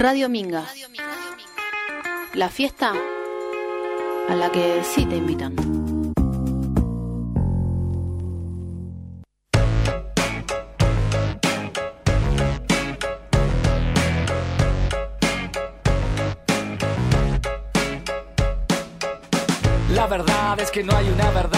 Radio Minga. La fiesta a la que sí te invitan. La verdad es que no hay una verdad.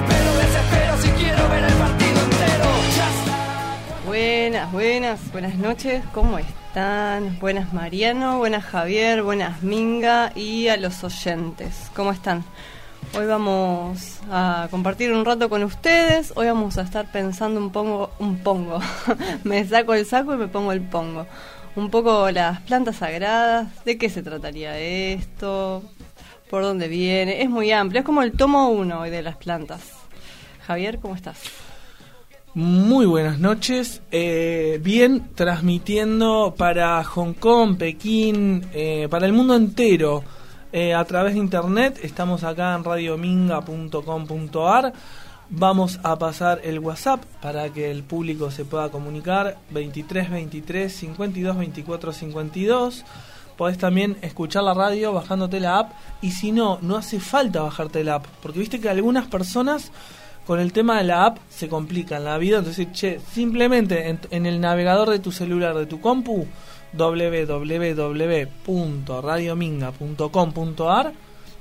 Espero, desespero. Si quiero ver el partido entero. Buenas, buenas, buenas noches, ¿cómo están? Buenas Mariano, buenas Javier, buenas Minga y a los oyentes, ¿cómo están? Hoy vamos a compartir un rato con ustedes, hoy vamos a estar pensando un pongo, un pongo, me saco el saco y me pongo el pongo, un poco las plantas sagradas, de qué se trataría esto, por dónde viene, es muy amplio, es como el tomo uno hoy de las plantas. Javier, ¿cómo estás? Muy buenas noches. Eh, bien, transmitiendo para Hong Kong, Pekín, eh, para el mundo entero eh, a través de internet. Estamos acá en radiominga.com.ar. Vamos a pasar el WhatsApp para que el público se pueda comunicar. 23 23 52 24 52. Podés también escuchar la radio bajándote la app. Y si no, no hace falta bajarte la app. Porque viste que algunas personas con el tema de la app se complican la vida. Entonces, che, simplemente en, en el navegador de tu celular, de tu compu, www.radiominga.com.ar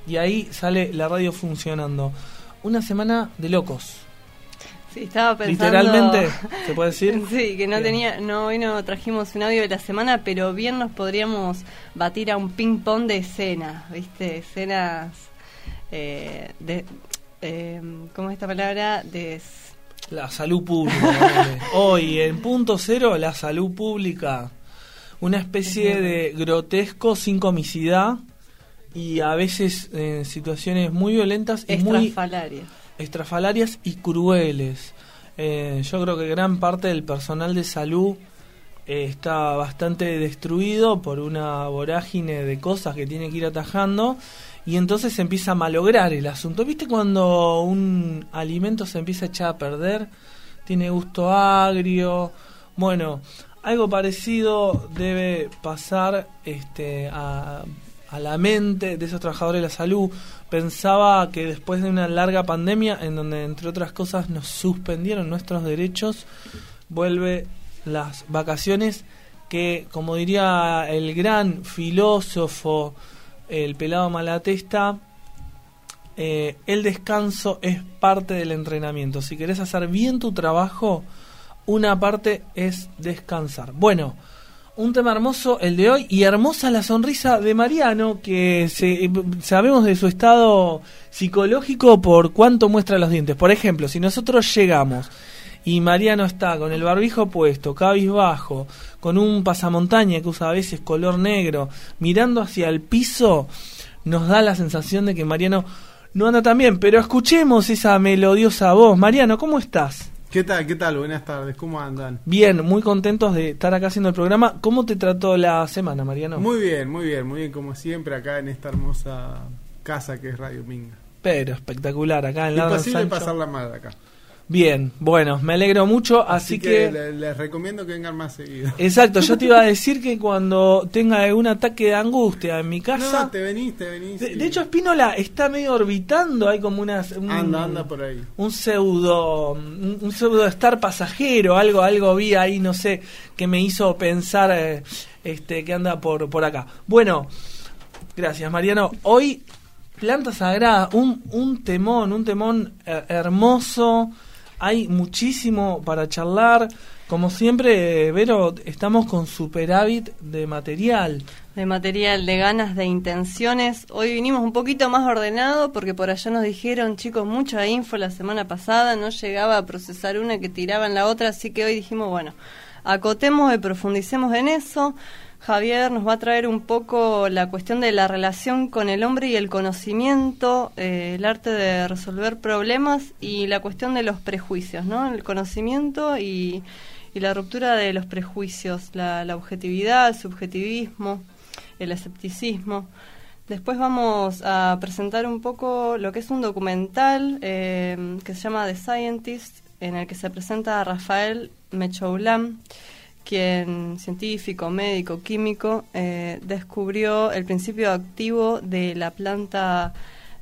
y ahí sale la radio funcionando. Una semana de locos. Sí, estaba pensando. Literalmente, ¿se puede decir? Sí, que no Bien. tenía, no, hoy no trajimos un audio de la semana, pero bien nos podríamos batir a un ping pong de escenas, ¿viste? Escenas eh, de, eh, ¿cómo es esta palabra? De La salud pública. Hoy, en punto cero, la salud pública. Una especie de grotesco sin comicidad y a veces en situaciones muy violentas y muy. Estrafalarias y crueles. Eh, yo creo que gran parte del personal de salud eh, está bastante destruido por una vorágine de cosas que tiene que ir atajando y entonces se empieza a malograr el asunto. ¿Viste cuando un alimento se empieza a echar a perder? Tiene gusto agrio. Bueno, algo parecido debe pasar este, a, a la mente de esos trabajadores de la salud. Pensaba que después de una larga pandemia, en donde entre otras cosas nos suspendieron nuestros derechos, vuelve las vacaciones que, como diría el gran filósofo, el pelado Malatesta, eh, el descanso es parte del entrenamiento. Si querés hacer bien tu trabajo, una parte es descansar. Bueno, un tema hermoso el de hoy y hermosa la sonrisa de Mariano, que se- eh, sabemos de su estado psicológico por cuánto muestra los dientes. Por ejemplo, si nosotros llegamos y Mariano está con el barbijo puesto, cabizbajo, con un pasamontaña que usa a veces color negro, mirando hacia el piso, nos da la sensación de que Mariano no anda tan bien. Pero escuchemos esa melodiosa voz. Mariano, ¿cómo estás? ¿Qué tal? ¿Qué tal? Buenas tardes. ¿Cómo andan? Bien, muy contentos de estar acá haciendo el programa. ¿Cómo te trató la semana, Mariano? Muy bien, muy bien, muy bien como siempre acá en esta hermosa casa que es Radio Minga. Pero espectacular, acá en la Imposible pasarla mal acá. Bien, bueno, me alegro mucho, así, Así, que... que, le- les recomiendo que vengan más seguido. Exacto, yo te iba a decir que cuando tenga algún ataque de angustia en mi casa... No, te venís, te venís. de, y- de hecho, Espínola está medio orbitando, hay como unas... un- anda, anda por ahí. un pseudo un, un pseudo estar pasajero algo algo vi ahí no sé que me hizo pensar eh, este que anda por por acá bueno gracias Mariano hoy planta sagrada un un temón un temón eh, hermoso hay muchísimo para charlar como siempre Vero estamos con superávit de material de material, de ganas, de intenciones. Hoy vinimos un poquito más ordenado porque por allá nos dijeron, chicos, mucha info la semana pasada, no llegaba a procesar una que tiraban la otra, así que hoy dijimos, bueno, acotemos y profundicemos en eso. Javier nos va a traer un poco la cuestión de la relación con el hombre y el conocimiento, eh, el arte de resolver problemas y la cuestión de los prejuicios, ¿no? El conocimiento y, la ruptura de los prejuicios, la, objetividad, el subjetivismo, el escepticismo. Después vamos a presentar un poco lo que es un documental eh, que se llama The Scientist, en el que se presenta a Rafael Mechoulam quien, científico, médico, químico, eh, descubrió el principio activo de la planta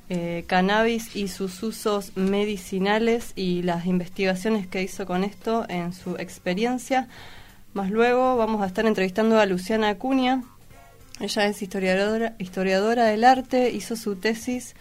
eh, cannabis y sus usos medicinales y las investigaciones que hizo con esto en su experiencia. Más luego vamos a estar entrevistando a Luciana Acuña. Ella es historiadora, historiadora del arte, hizo su tesis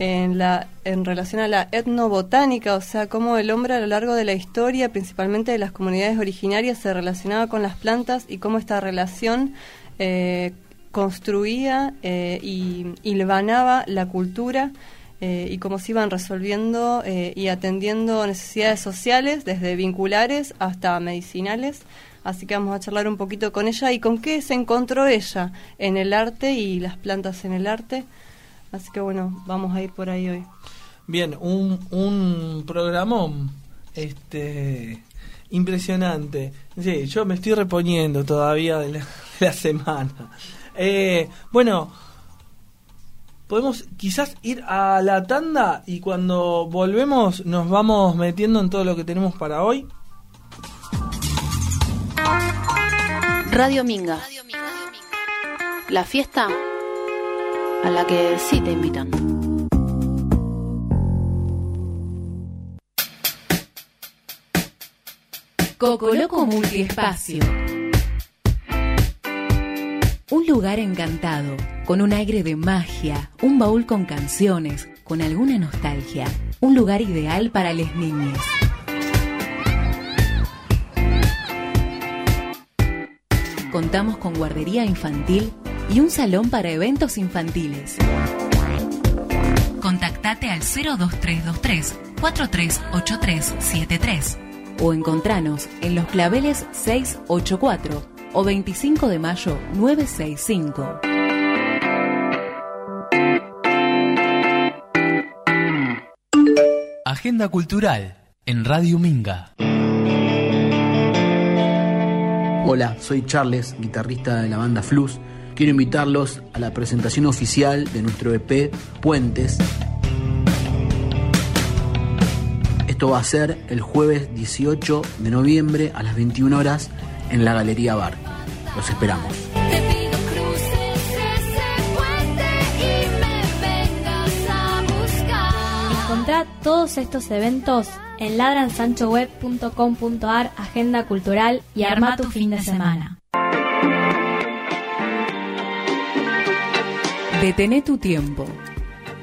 en, la, en relación a la etnobotánica, o sea, cómo el hombre a lo largo de la historia, principalmente de las comunidades originarias, se relacionaba con las plantas y cómo esta relación eh, construía eh, y hilvanaba la cultura eh, y cómo se iban resolviendo y atendiendo necesidades sociales, desde vinculares hasta medicinales. Así que vamos a charlar un poquito con ella y con qué se encontró ella en el arte y las plantas en el arte. Así que bueno, vamos a ir por ahí hoy. Bien, un, un programón este, impresionante. Sí, yo me estoy reponiendo todavía de la, semana. Eh, bueno, podemos quizás ir a la tanda y cuando volvemos nos vamos metiendo en todo lo que tenemos para hoy. Radio Minga. La fiesta a la que sí te invitan. Cocoloco Multiespacio. Un lugar encantado, con un aire de magia, un baúl con canciones, con alguna nostalgia. Un lugar ideal para las niñas. Contamos con guardería infantil y un salón para eventos infantiles. Contactate al 02323 438373 o encontranos en Los Claveles 684 o 25 de mayo 965. Agenda Cultural en Radio Minga. Hola, soy Charles, guitarrista de la banda Flus quiero invitarlos a la presentación oficial de nuestro EP Puentes. Esto va a ser el jueves 18 de noviembre a las 21 horas en la Galería Bar. Los esperamos. Encontrá todos estos eventos en ladransanchoweb.com.ar, agenda cultural y arma tu fin de semana. Detené tu tiempo.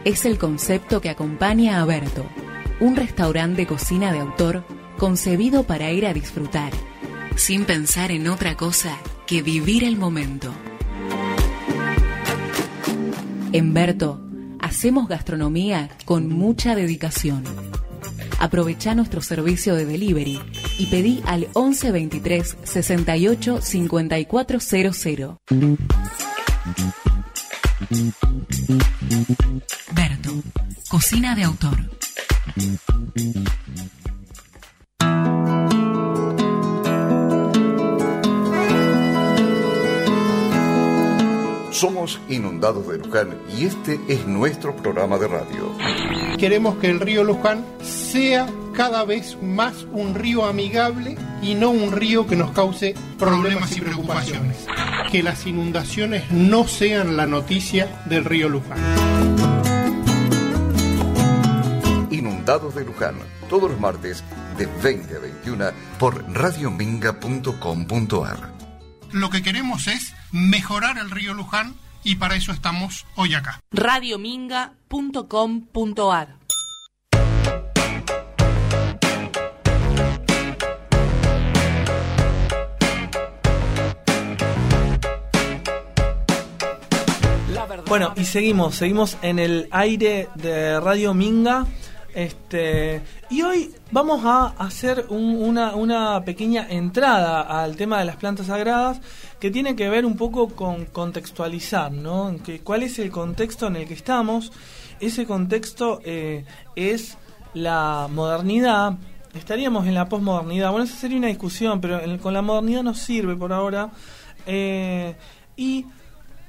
Es el concepto que acompaña a Berto, un restaurante de cocina de autor concebido para ir a disfrutar, sin pensar en otra cosa que vivir el momento. En Berto, hacemos gastronomía con mucha dedicación. Aprovecha nuestro servicio de delivery y pedí al 1123 68 5400. Berto, cocina de autor. Somos Inundados de Luján y este es nuestro programa de radio. Queremos que el río Luján sea cada vez más un río amigable y no un río que nos cause problemas y preocupaciones. Que las inundaciones no sean la noticia del río Luján. Inundados de Luján, todos los martes de 20 a 21 por radiominga.com.ar. Lo que queremos es mejorar el río Luján y para eso estamos hoy acá. radiominga.com.ar Bueno, y seguimos, seguimos en el aire de Radio Minga. Este, y hoy vamos a hacer un- una, una pequeña entrada al tema de las plantas sagradas que tiene que ver un poco con contextualizar, ¿no? Que- ¿Cuál es el contexto en el que estamos? Ese contexto eh, es la modernidad. Estaríamos en la posmodernidad. Bueno, esa sería una discusión, pero en- con la modernidad nos sirve por ahora. Eh, y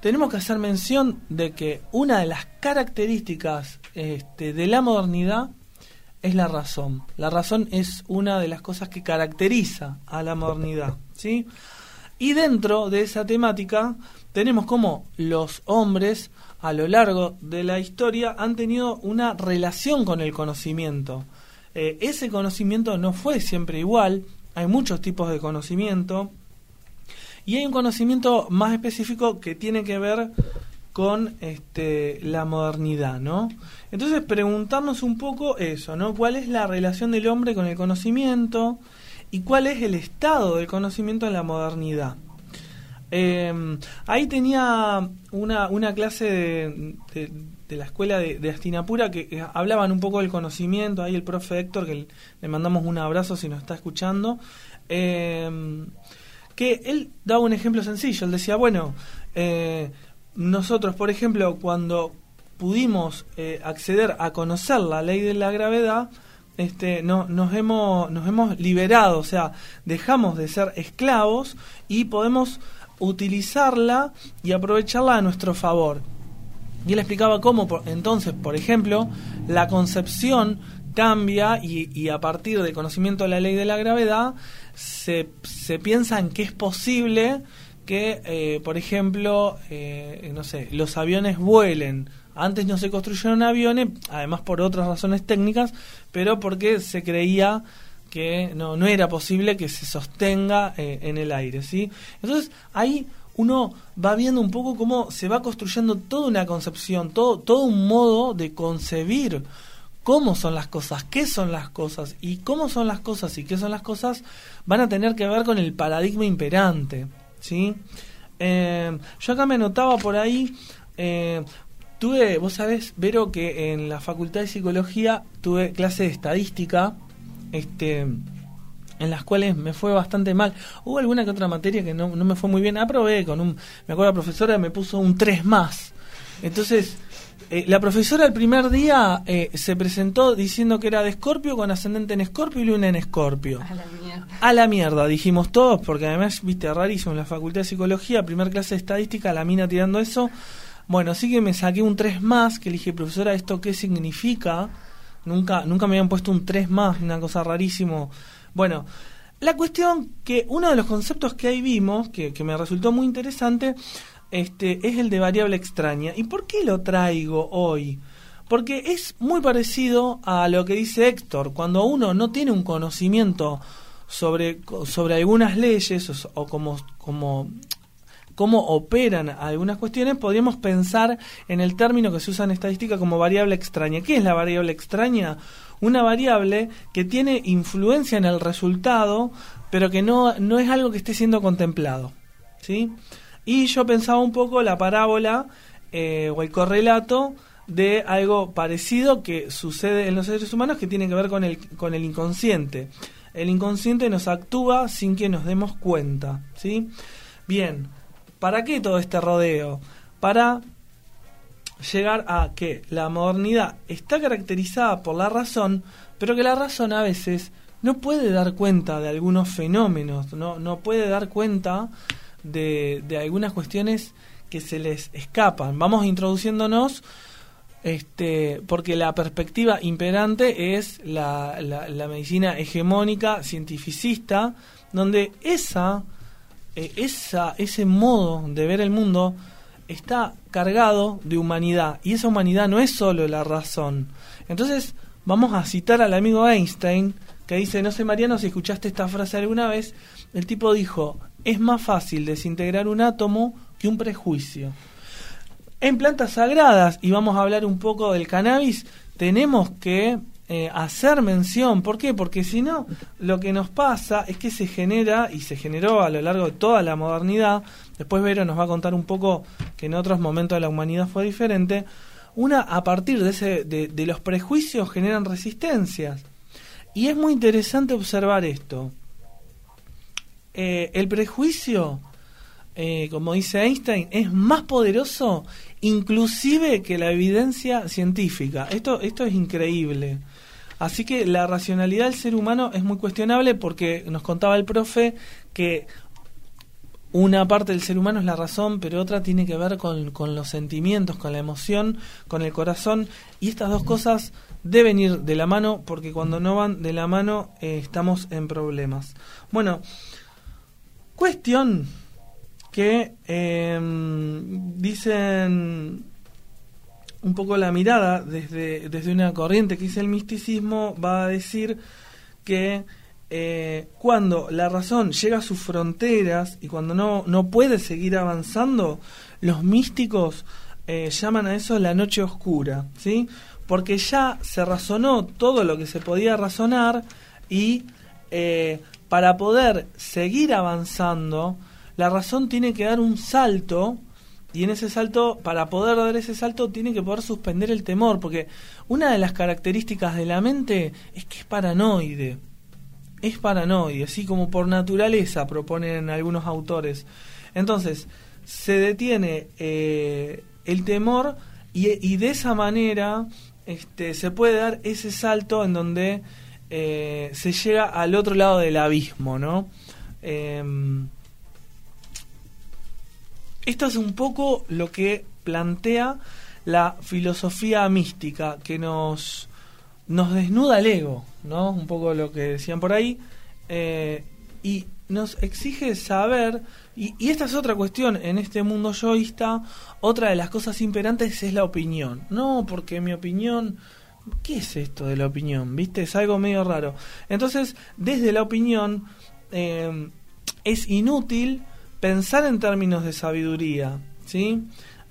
tenemos que hacer mención de que una de las características este, de la modernidad es la razón. La razón es una de las cosas que caracteriza a la modernidad, ¿sí? Y dentro de esa temática tenemos como los hombres a lo largo de la historia han tenido una relación con el conocimiento. Eh, ese conocimiento no fue siempre igual, hay muchos tipos de conocimiento, y hay un conocimiento más específico que tiene que ver con este, la modernidad, ¿no? Entonces preguntarnos un poco eso, ¿no? ¿Cuál es la relación del hombre con el conocimiento y cuál es el estado del conocimiento en la modernidad? Eh, ahí tenía una, una clase de, la escuela de, Astinapura que eh, hablaban un poco del conocimiento, ahí el profe Héctor, que le, mandamos un abrazo si nos está escuchando, eh, que él daba un ejemplo sencillo, él decía, bueno, eh, nosotros, por ejemplo, cuando pudimos eh, acceder a conocer la ley de la gravedad, este, no, nos, hemos, nos hemos liberado, o sea, dejamos de ser esclavos y podemos utilizarla y aprovecharla a nuestro favor. Y él explicaba cómo, por- entonces, por ejemplo, la concepción cambia y, y a partir del conocimiento de la ley de la gravedad se, se piensa en que es posible que, eh, por ejemplo, eh, no sé, los aviones vuelen. Antes no se construyeron aviones, además por otras razones técnicas, pero porque se creía que no, no era posible que se sostenga eh, en el aire, ¿sí? Entonces ahí uno va viendo un poco cómo se va construyendo toda una concepción, todo, todo un modo de concebir cómo son las cosas, qué son las cosas y cómo son las cosas y qué son las cosas van a tener que ver con el paradigma imperante, ¿sí? Eh, yo acá me anotaba por ahí, eh, tuve, vos sabés, Vero, que en la Facultad de Psicología tuve clase de estadística, este en las cuales me fue bastante mal. Hubo alguna que otra materia que no, me fue muy bien. Aprobé con un... Me acuerdo la profesora me puso un 3 más. Entonces, eh, la profesora el primer día eh, se presentó diciendo que era de Escorpio con ascendente en Escorpio y luna en Escorpio. A la mierda. A la mierda, dijimos todos, porque además, viste, rarísimo, en la Facultad de Psicología, primer clase de estadística, la mina tirando eso. Bueno, sí que me saqué un 3 más, que le dije, profesora, ¿esto qué significa? Nunca, nunca me habían puesto un 3 más, una cosa rarísimo. Bueno, la cuestión que uno de los conceptos que ahí vimos, que, que me resultó muy interesante, este, es el de variable extraña. ¿Y por qué lo traigo hoy? Porque es muy parecido a lo que dice Héctor. Cuando uno no tiene un conocimiento sobre, sobre algunas leyes o, como, como cómo operan algunas cuestiones, podríamos pensar en el término que se usa en estadística como variable extraña. ¿Qué es la variable extraña? Una variable que tiene influencia en el resultado, pero que no, no es algo que esté siendo contemplado. ¿sí? Y yo pensaba un poco la parábola eh, o el correlato de algo parecido que sucede en los seres humanos que tiene que ver con el, con el inconsciente. El inconsciente nos actúa sin que nos demos cuenta. ¿sí? Bien, ¿para qué todo este rodeo? Para llegar a que la modernidad está caracterizada por la razón, pero que la razón a veces no puede dar cuenta de algunos fenómenos, no, no puede dar cuenta de, algunas cuestiones que se les escapan. Vamos introduciéndonos este, porque la perspectiva imperante es la, la, la medicina hegemónica, cientificista, donde esa, eh, esa, ese modo de ver el mundo está cargado de humanidad, y esa humanidad no es solo la razón. Entonces, vamos a citar al amigo Einstein, que dice, no sé Mariano si escuchaste esta frase alguna vez, el tipo dijo, es más fácil desintegrar un átomo que un prejuicio. En plantas sagradas, y vamos a hablar un poco del cannabis, tenemos que eh, hacer mención. ¿Por qué? Porque si no, lo que nos pasa es que se genera, y se generó a lo largo de toda la modernidad, después Vero nos va a contar un poco que en otros momentos de la humanidad fue diferente, una a partir de, ese, de, de los prejuicios generan resistencias. Y es muy interesante observar esto. Eh, el prejuicio, eh, como dice Einstein, es más poderoso inclusive que la evidencia científica. Esto, esto es increíble. Así que la racionalidad del ser humano es muy cuestionable porque nos contaba el profe que una parte del ser humano es la razón, pero otra tiene que ver con, los sentimientos, con la emoción, con el corazón. Y estas dos cosas deben ir de la mano porque cuando no van de la mano eh, estamos en problemas. Bueno, cuestión que em, dicen un poco la mirada desde, desde una corriente que es el misticismo va a decir que eh, cuando la razón llega a sus fronteras y cuando no, no puede seguir avanzando, los místicos eh, llaman a eso la noche oscura, ¿sí? Porque ya se razonó todo lo que se podía razonar y eh, para poder seguir avanzando, la razón tiene que dar un salto y en ese salto, para poder dar ese salto, tiene que poder suspender el temor, porque una de las características de la mente es que es paranoide es paranoide, así como por naturaleza proponen algunos autores. Entonces, se detiene eh, el temor y, de esa manera este, se puede dar ese salto en donde eh, se llega al otro lado del abismo, ¿no? Em, esto es un poco lo que plantea la filosofía mística que nos, nos desnuda el ego, ¿no? Un poco lo que decían por ahí. Eh, y nos exige saber, y, esta es otra cuestión, en este mundo yoísta, otra de las cosas imperantes es la opinión. No, porque mi opinión... ¿Qué es esto de la opinión? ¿Viste? Es algo medio raro. Entonces, desde la opinión, eh, es inútil pensar en términos de sabiduría, ¿sí?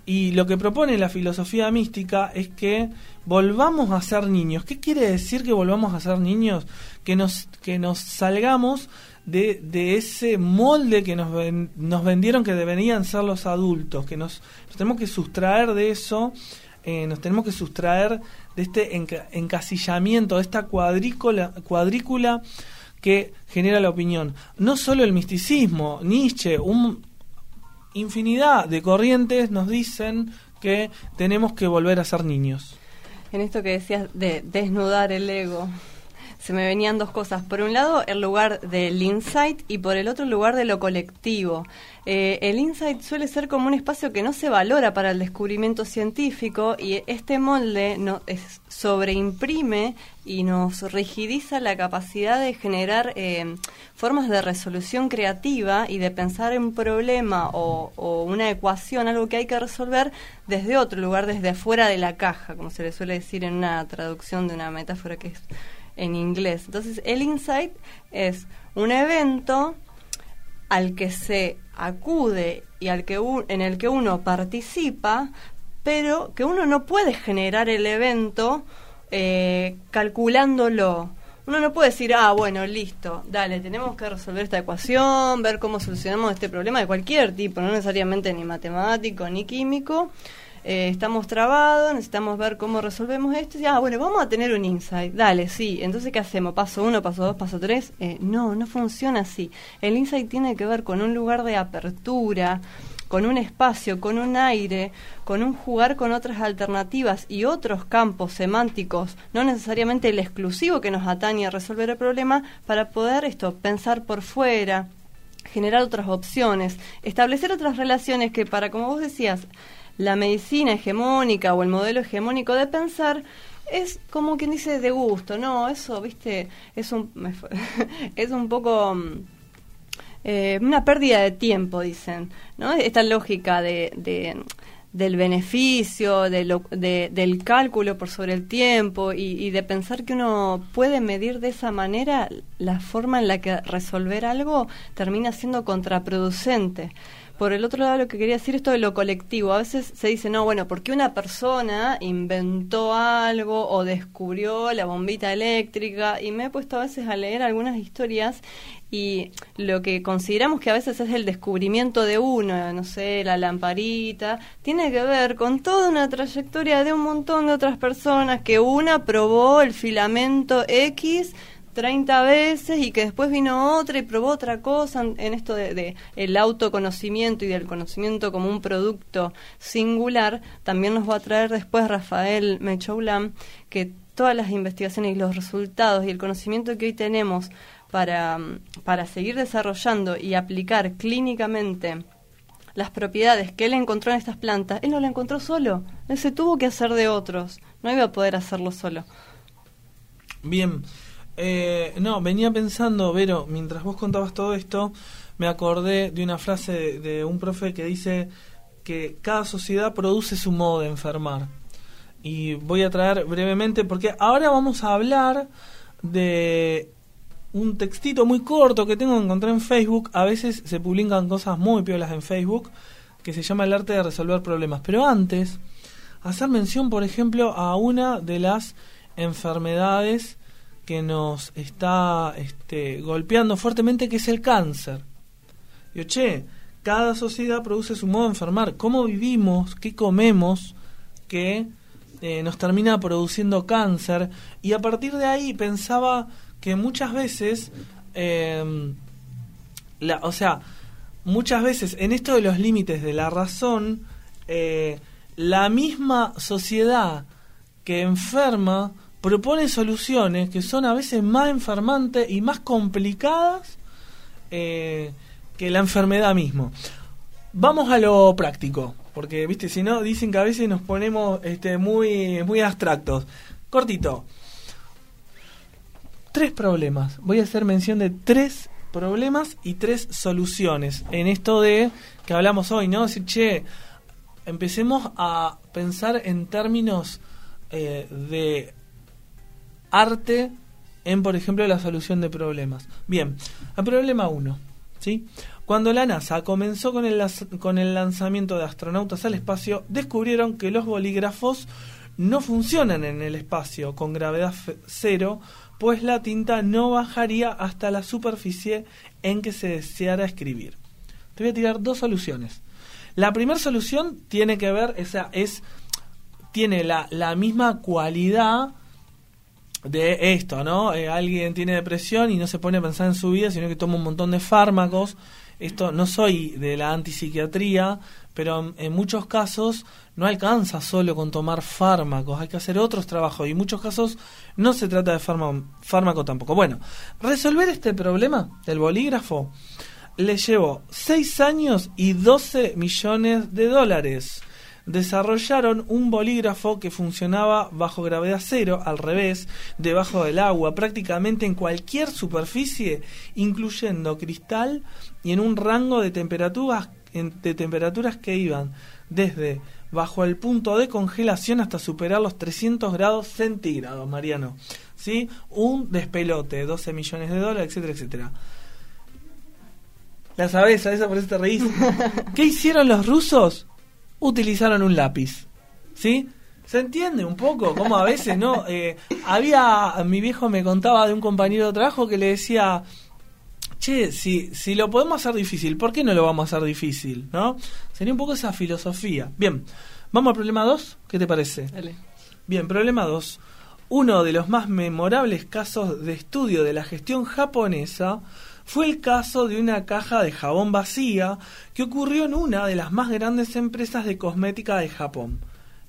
Y lo que propone la filosofía mística es que volvamos a ser niños. ¿Qué quiere decir que volvamos a ser niños? Que nos, que nos salgamos de, de ese molde que nos, nos vendieron que deberían ser los adultos, que nos, tenemos que sustraer de eso, eh, nos tenemos que sustraer de este encasillamiento, de esta cuadrícula, cuadrícula que genera la opinión. No solo el misticismo, Nietzsche, un, infinidad de corrientes nos dicen que tenemos que volver a ser niños. En esto que decías de desnudar el ego, se me venían dos cosas. Por un lado, el lugar del insight y por el otro, el lugar de lo colectivo. Eh, el insight suele ser como un espacio que no se valora para el descubrimiento científico y este molde no, sobreimprime y nos rigidiza la capacidad de generar eh, formas de resolución creativa y de pensar en un problema o, o, una ecuación, algo que hay que resolver desde otro lugar, desde afuera de la caja, como se le suele decir en una traducción de una metáfora que es en inglés. Entonces, el insight es un evento al que se acude y al que en el que uno participa, pero que uno no puede generar el evento eh, calculándolo. Uno no puede decir, ah, bueno, listo, dale, tenemos que resolver esta ecuación, ver cómo solucionamos este problema de cualquier tipo, no necesariamente ni matemático ni químico. Eh, estamos trabados, necesitamos ver cómo resolvemos esto. Y, ah, bueno, vamos a tener un insight. Dale, sí. Entonces, ¿qué hacemos? ¿Paso uno, paso dos, paso tres? Eh, no, no funciona así. El insight tiene que ver con un lugar de apertura, con un espacio, con un aire, con un jugar con otras alternativas y otros campos semánticos, no necesariamente el exclusivo que nos atañe a resolver el problema, para poder esto, pensar por fuera, generar otras opciones, establecer otras relaciones que para, como vos decías, la medicina hegemónica o el modelo hegemónico de pensar es como quien dice de gusto, no, eso, viste, es un, es un poco mm, eh, una pérdida de tiempo, dicen, ¿no? Esta lógica de, de del beneficio, de lo, de, del cálculo por sobre el tiempo y, y, de pensar que uno puede medir de esa manera la forma en la que resolver algo termina siendo contraproducente por el otro lado lo que quería decir esto de lo colectivo. A veces se dice, no, bueno, porque una persona inventó algo o descubrió la bombita eléctrica y me he puesto a veces a leer algunas historias y lo que consideramos que a veces es el descubrimiento de uno, no sé, la lamparita, tiene que ver con toda una trayectoria de un montón de otras personas que una probó el filamento X 30 veces y que después vino otra y probó otra cosa en esto de, el autoconocimiento y del conocimiento como un producto singular, también nos va a traer después Rafael Mechoulam que todas las investigaciones y los resultados y el conocimiento que hoy tenemos para, para seguir desarrollando y aplicar clínicamente las propiedades que él encontró en estas plantas, él no la encontró solo, él se tuvo que hacer de otros, no iba a poder hacerlo solo. Bien, eh, no, venía pensando, Vero, mientras vos contabas todo esto, me acordé de una frase de, un profe que dice que cada sociedad produce su modo de enfermar. Y voy a traer brevemente, porque ahora vamos a hablar de un textito muy corto que tengo que encontrar en Facebook. A veces se publican cosas muy piolas en Facebook, que se llama El arte de resolver problemas. Pero antes, hacer mención, por ejemplo, a una de las enfermedades que nos está este, golpeando fuertemente, que es el cáncer. Yo, che, cada sociedad produce su modo de enfermar. ¿Cómo vivimos? ¿Qué comemos? Que eh, nos termina produciendo cáncer. Y a partir de ahí pensaba que muchas veces, em, la, o sea, muchas veces en esto de los límites de la razón, eh, la misma sociedad que enferma propone soluciones que son a veces más enfermantes y más complicadas eh, que la enfermedad mismo. Vamos a lo práctico, porque viste, si no dicen que a veces nos ponemos este, muy, muy abstractos. Cortito. Tres problemas. Voy a hacer mención de tres problemas y tres soluciones en esto de que hablamos hoy, ¿no? Decir, che, empecemos a pensar en términos eh, de arte en, por ejemplo, la solución de problemas. Bien, el problema 1. ¿sí? Cuando la NASA comenzó con el, con el lanzamiento de astronautas al espacio, descubrieron que los bolígrafos no funcionan en el espacio con gravedad cero, pues la tinta no bajaría hasta la superficie en que se deseara escribir. Te voy a tirar dos soluciones. La primera solución tiene que ver, esa es, tiene la, la misma cualidad de esto, ¿no? Eh, alguien tiene depresión y no se pone a pensar en su vida, sino que toma un montón de fármacos. Esto no soy de la antipsiquiatría, pero en muchos casos no alcanza solo con tomar fármacos, hay que hacer otros trabajos y en muchos casos no se trata de fármaco tampoco. Bueno, resolver este problema del bolígrafo le llevó 6 años y 12 millones de dólares desarrollaron un bolígrafo que funcionaba bajo gravedad cero, al revés, debajo del agua, prácticamente en cualquier superficie, incluyendo cristal y en un rango de temperaturas, de temperaturas que iban desde bajo el punto de congelación hasta superar los 300 grados centígrados, Mariano. ¿Sí? Un despelote, 12 millones de dólares, etcétera, etcétera. La sabes, esa por eso te reís. ¿Qué hicieron los rusos? Utilizaron un lápiz. ¿Sí? ¿Se entiende un poco? Como a veces, ¿no? Eh, había, mi viejo me contaba de un compañero de trabajo que le decía, che, si, si lo podemos hacer difícil, ¿por qué no lo vamos a hacer difícil? ¿No? Sería un poco esa filosofía. Bien, vamos al problema 2, ¿qué te parece? Dale. Bien, problema 2. Uno de los más memorables casos de estudio de la gestión japonesa fue el caso de una caja de jabón vacía que ocurrió en una de las más grandes empresas de cosmética de Japón.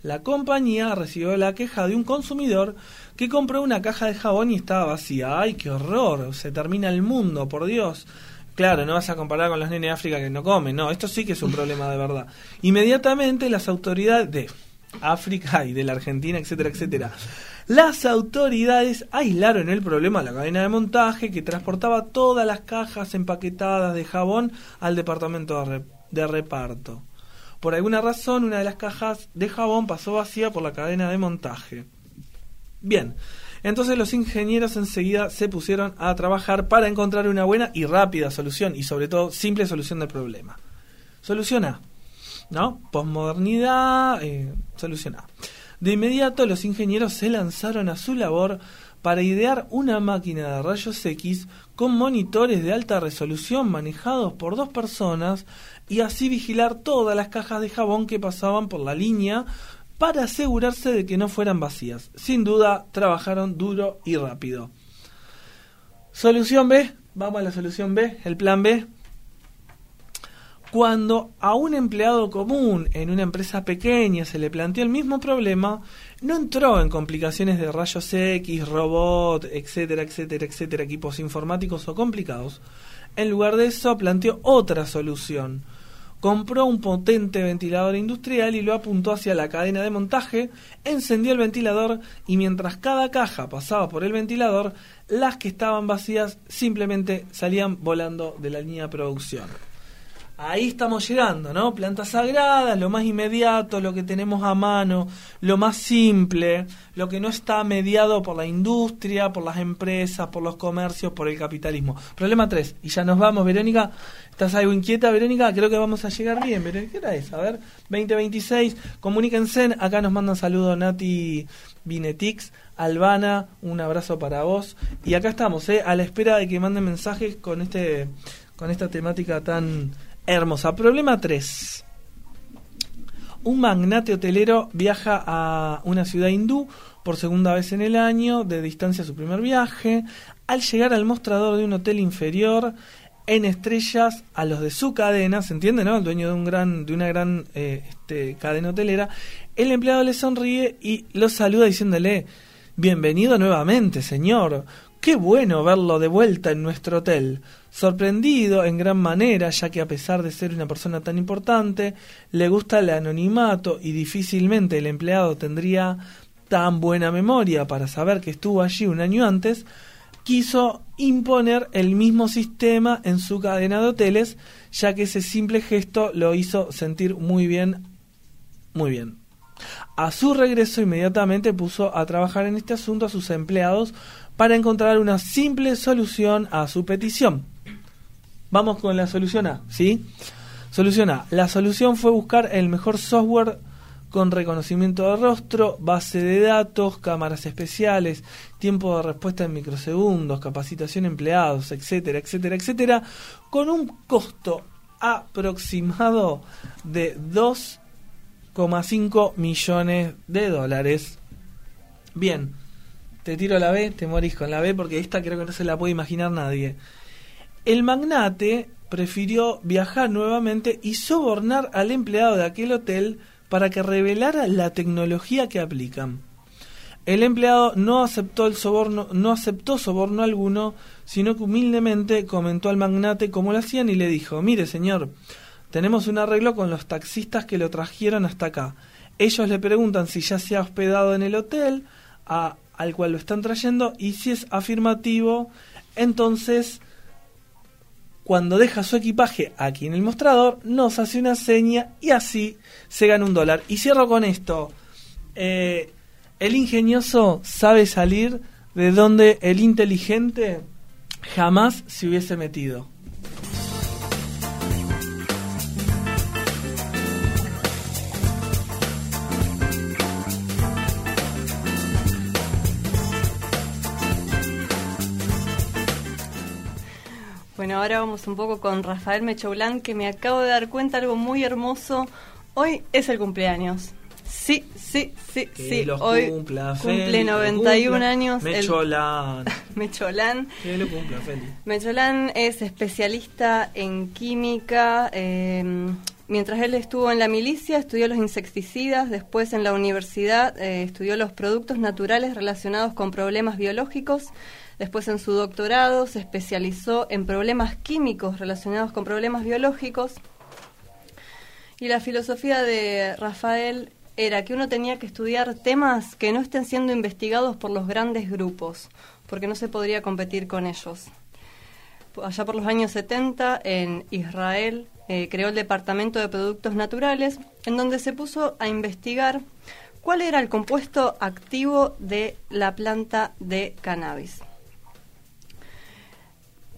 La compañía recibió la queja de un consumidor que compró una caja de jabón y estaba vacía. ¡Ay, qué horror! Se termina el mundo, por Dios. Claro, no vas a comparar con los nenes de África que no comen. No, esto sí que es un problema de verdad. Inmediatamente las autoridades de África y de la Argentina, etcétera, etcétera, las autoridades aislaron el problema de la cadena de montaje que transportaba todas las cajas empaquetadas de jabón al departamento de, reparto. Por alguna razón, una de las cajas de jabón pasó vacía por la cadena de montaje. Bien, entonces los ingenieros enseguida se pusieron a trabajar para encontrar una buena y rápida solución y sobre todo simple solución del problema. Solución A, ¿no? Posmodernidad, eh, solución A. De inmediato los ingenieros se lanzaron a su labor para idear una máquina de rayos X con monitores de alta resolución manejados por dos personas y así vigilar todas las cajas de jabón que pasaban por la línea para asegurarse de que no fueran vacías. Sin duda, trabajaron duro y rápido. Solución B, vamos a la solución B, el plan B. Cuando a un empleado común en una empresa pequeña se le planteó el mismo problema, no entró en complicaciones de rayos X, robot, etcétera, etcétera, etcétera, equipos informáticos o complicados. En lugar de eso, planteó otra solución. Compró un potente ventilador industrial y lo apuntó hacia la cadena de montaje, encendió el ventilador y mientras cada caja pasaba por el ventilador, las que estaban vacías simplemente salían volando de la línea de producción ahí estamos llegando, ¿no? Plantas sagradas, lo más inmediato, lo que tenemos a mano, lo más simple, lo que no está mediado por la industria, por las empresas, por los comercios, por el capitalismo. Problema 3, y ya nos vamos, Verónica. ¿Estás algo inquieta, Verónica? Creo que vamos a llegar bien, Verónica. ¿Qué hora es? A ver, 2026, comuníquense. Acá nos mandan saludos Nati Vinetix, Albana, un abrazo para vos. Y acá estamos, ¿eh? A la espera de que manden mensajes con este con esta temática tan hermosa. Problema 3. Un magnate hotelero viaja a una ciudad hindú por segunda vez en el año, de distancia a su primer viaje. Al llegar al mostrador de un hotel inferior, en estrellas a los de su cadena, ¿se entiende, no? El dueño de, un gran, de una gran eh, este, cadena hotelera. El empleado le sonríe y lo saluda diciéndole, bienvenido nuevamente, señor. Qué bueno verlo de vuelta en nuestro hotel. Sorprendido en gran manera, ya que a pesar de ser una persona tan importante, le gusta el anonimato y difícilmente el empleado tendría tan buena memoria para saber que estuvo allí un año antes, quiso imponer el mismo sistema en su cadena de hoteles, ya que ese simple gesto lo hizo sentir muy bien, muy bien. A su regreso inmediatamente puso a trabajar en este asunto a sus empleados para encontrar una simple solución a su petición. Vamos con la solución A, ¿sí? Solución A. La solución fue buscar el mejor software con reconocimiento de rostro, base de datos, cámaras especiales, tiempo de respuesta en microsegundos, capacitación de empleados, etcétera, etcétera, etcétera, con un costo aproximado de 2,5 millones de dólares. Bien, te tiro la B, te morís con la B porque esta creo que no se la puede imaginar nadie. El magnate prefirió viajar nuevamente y sobornar al empleado de aquel hotel para que revelara la tecnología que aplican. El empleado no aceptó el soborno, no aceptó soborno alguno, sino que humildemente comentó al magnate cómo lo hacían y le dijo, mire señor, tenemos un arreglo con los taxistas que lo trajeron hasta acá. Ellos le preguntan si ya se ha hospedado en el hotel, al cual lo están trayendo y si es afirmativo, entonces cuando deja su equipaje aquí en el mostrador, nos hace una seña y así se gana un dólar. Y cierro con esto. Eh, el ingenioso sabe salir de donde el inteligente jamás se hubiese metido. Bueno, ahora vamos un poco con Rafael Mechoulán, que me acabo de dar cuenta algo muy hermoso. Hoy es el cumpleaños. Sí, sí, sí, sí. Hoy cumple 91 años. Mecholán. Mecholán. Que lo cumpla, Feli. Mecholán es especialista en química. Eh, mientras él estuvo en la milicia, estudió los insecticidas. Después en la universidad eh, estudió los productos naturales relacionados con problemas biológicos. Después en su doctorado se especializó en problemas químicos relacionados con problemas biológicos. Y la filosofía de Rafael era que uno tenía que estudiar temas que no estén siendo investigados por los grandes grupos, porque no se podría competir con ellos. Allá por los años 70, en Israel, eh, creó el Departamento de Productos Naturales, en donde se puso a investigar cuál era el compuesto activo de la planta de cannabis.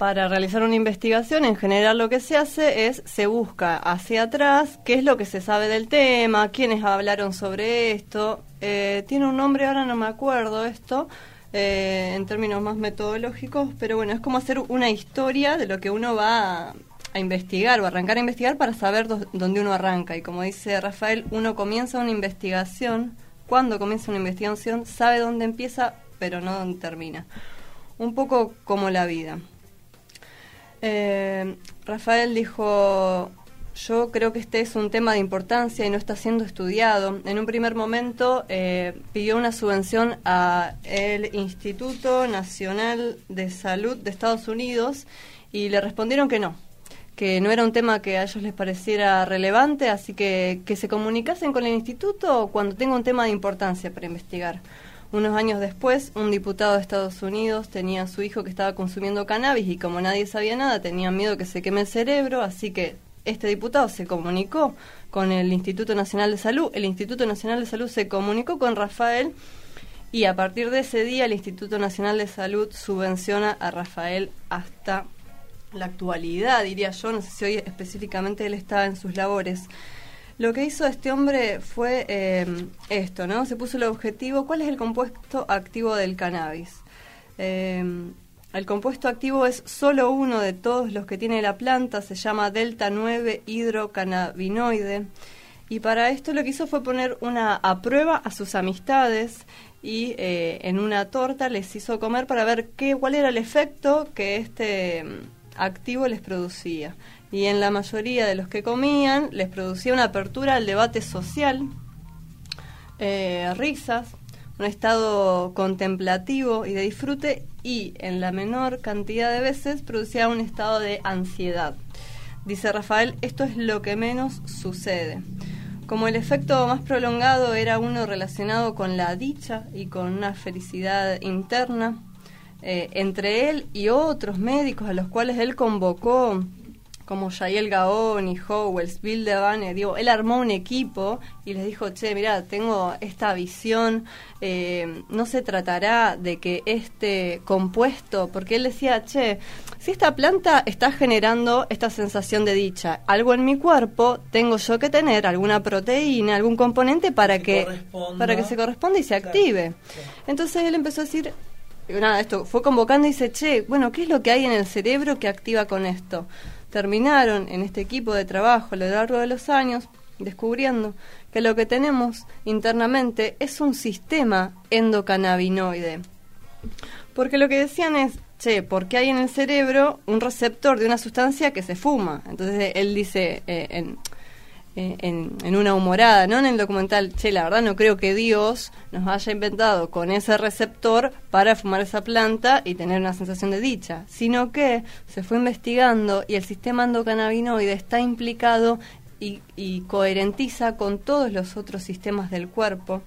Para realizar una investigación, en general lo que se hace es se busca hacia atrás qué es lo que se sabe del tema, quiénes hablaron sobre esto. Eh, tiene un nombre, ahora no me acuerdo esto, eh, en términos más metodológicos, pero bueno, es como hacer una historia de lo que uno va a, investigar o arrancar a investigar para saber dónde uno arranca. Y como dice Rafael, uno comienza una investigación, cuando comienza una investigación, sabe dónde empieza, pero no dónde termina. Un poco como la vida. Eh, Rafael dijo, yo creo que este es un tema de importancia y no está siendo estudiado. En un primer momento eh, pidió una subvención a el Instituto Nacional de Salud de Estados Unidos y le respondieron que no, que no era un tema que a ellos les pareciera relevante, así que que se comunicasen con el instituto cuando tenga un tema de importancia para investigar. Unos años después, un diputado de Estados Unidos tenía a su hijo que estaba consumiendo cannabis y como nadie sabía nada, tenían miedo que se queme el cerebro, así que este diputado se comunicó con el Instituto Nacional de Salud, el Instituto Nacional de Salud se comunicó con Rafael y a partir de ese día el Instituto Nacional de Salud subvenciona a Rafael hasta la actualidad, diría yo, no sé si hoy específicamente él estaba en sus labores. Lo que hizo este hombre fue eh, esto, ¿no? Se puso el objetivo, ¿cuál es el compuesto activo del cannabis? Eh, el compuesto activo es solo uno de todos los que tiene la planta, se llama delta 9 hidrocannabinoide. Y para esto lo que hizo fue poner una a prueba a sus amistades y eh, en una torta les hizo comer para ver qué, cuál era el efecto que este mm, activo les producía. Y en la mayoría de los que comían les producía una apertura al debate social, eh, risas, un estado contemplativo y de disfrute y en la menor cantidad de veces producía un estado de ansiedad. Dice Rafael, esto es lo que menos sucede. Como el efecto más prolongado era uno relacionado con la dicha y con una felicidad interna, eh, entre él y otros médicos a los cuales él convocó, como Yael Gaón y Howells, Bill Devane, digo, él armó un equipo y les dijo, che, mira, tengo esta visión, eh, no se tratará de que este compuesto, porque él decía, che, si esta planta está generando esta sensación de dicha, algo en mi cuerpo, tengo yo que tener alguna proteína, algún componente para que, para que se corresponda y se Claro, active. Entonces él empezó a decir, nada, esto fue convocando y dice, che, bueno, ¿qué es lo que hay en el cerebro que activa con esto? Terminaron en este equipo de trabajo a lo largo de los años descubriendo que lo que tenemos internamente es un sistema endocannabinoide. Porque lo que decían es, che, porque hay en el cerebro un receptor de una sustancia que se fuma. Entonces él dice eh, en, en, en una humorada, no en el documental, che, la verdad no creo que Dios nos haya inventado con ese receptor para fumar esa planta y tener una sensación de dicha, sino que se fue investigando y el sistema endocannabinoide está implicado y, y coherentiza con todos los otros sistemas del cuerpo.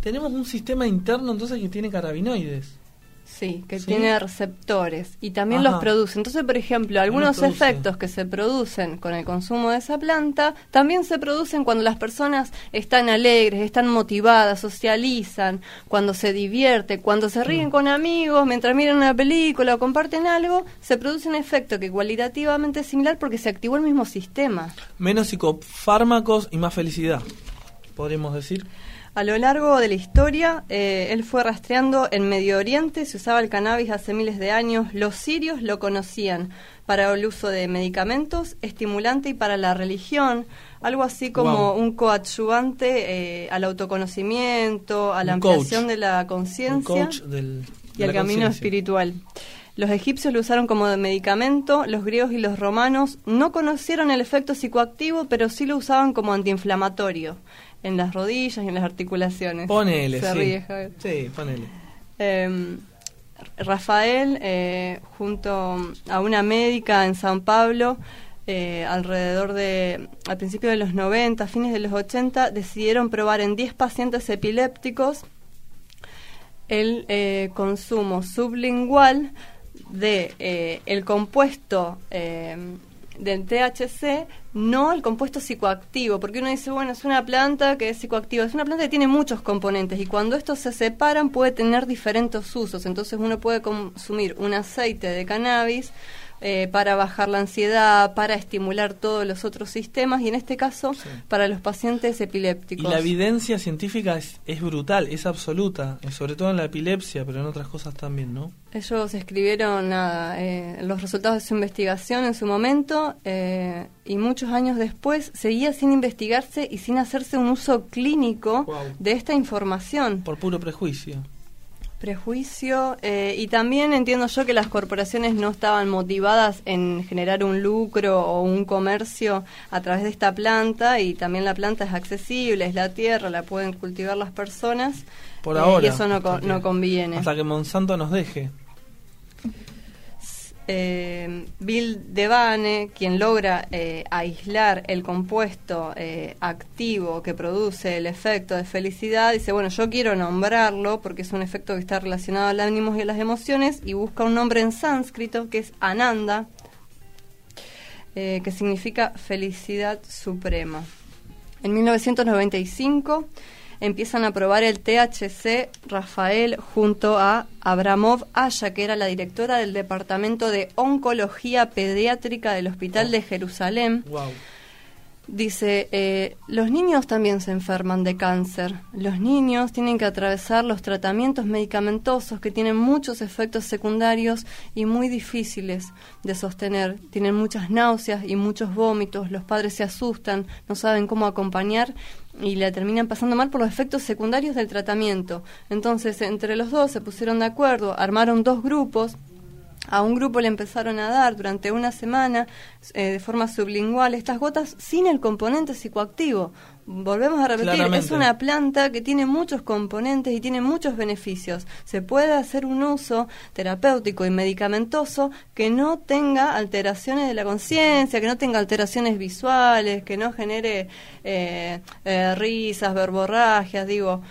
Tenemos un sistema interno entonces que tiene carabinoides. Sí, que ¿Sí? tiene receptores y también Ajá. los produce. Entonces, por ejemplo, algunos efectos que se producen con el consumo de esa planta también se producen cuando las personas están alegres, están motivadas, socializan, cuando se divierte, cuando se ríen con amigos, mientras miran una película o comparten algo, se produce un efecto que cualitativamente es similar porque se activó el mismo sistema. Menos psicofármacos y más felicidad, podríamos decir. A lo largo de la historia, eh, él fue rastreando en Medio Oriente, se usaba el cannabis hace miles de años, los sirios lo conocían para el uso de medicamentos, estimulante y para la religión, algo así como Wow. un coadyuvante eh, al autoconocimiento, a la Un ampliación coach. de la conciencia y la camino espiritual. Los egipcios lo usaron como de medicamento, los griegos y los romanos no conocieron el efecto psicoactivo, pero sí lo usaban como antiinflamatorio en las rodillas y en las articulaciones. Ponele, Se sí. ríe, Javier. Sí, ponele. Eh, Rafael, eh, junto a una médica en San Pablo, eh, alrededor de, al principio de los 90, fines de los 80, decidieron probar en 10 pacientes epilépticos el eh, consumo sublingual de eh, el compuesto eh, del THC, no el compuesto psicoactivo, porque uno dice, bueno, es una planta que es psicoactiva, es una planta que tiene muchos componentes y cuando estos se separan puede tener diferentes usos, entonces uno puede consumir un aceite de cannabis eh, para bajar la ansiedad, para estimular todos los otros sistemas y en este caso para los pacientes epilépticos. Y la evidencia científica es, es brutal, es absoluta, eh, sobre todo en la epilepsia, pero en otras cosas también, ¿no? Ellos escribieron nada, eh, los resultados de su investigación en su momento y muchos años después seguía sin investigarse y sin hacerse un uso clínico de esta información. Por puro prejuicio prejuicio eh, y también entiendo yo que las corporaciones no estaban motivadas en generar un lucro o un comercio a través de esta planta y también la planta es accesible, es la tierra, la pueden cultivar las personas. Por ahora. Y eso no, no conviene. Hasta que Monsanto nos deje eh, Bill Devane, quien logra eh, aislar el compuesto eh, activo que produce el efecto de felicidad, dice, bueno, yo quiero nombrarlo porque es un efecto que está relacionado al ánimo y a las emociones y busca un nombre en sánscrito que es Ananda, que significa felicidad suprema. En 1995 empiezan a probar el THC Rafael junto a Abramov Aya, que era la directora del Departamento de Oncología Pediátrica del Hospital de Jerusalén. Dice, eh, los niños también se enferman de cáncer. Los niños tienen que atravesar los tratamientos medicamentosos que tienen muchos efectos secundarios y muy difíciles de sostener. Tienen muchas náuseas y muchos vómitos. Los padres se asustan, no saben cómo acompañar y la terminan pasando mal por los efectos secundarios del tratamiento. Entonces, entre los dos se pusieron de acuerdo, armaron dos grupos a un grupo le empezaron a dar durante una semana eh, de forma sublingual estas gotas sin el componente psicoactivo. Volvemos a repetir, es una planta que tiene muchos componentes y tiene muchos beneficios. Se puede hacer un uso terapéutico y medicamentoso que no tenga alteraciones de la conciencia, que no tenga alteraciones visuales, que no genere eh, eh, risas, verborragias, digo.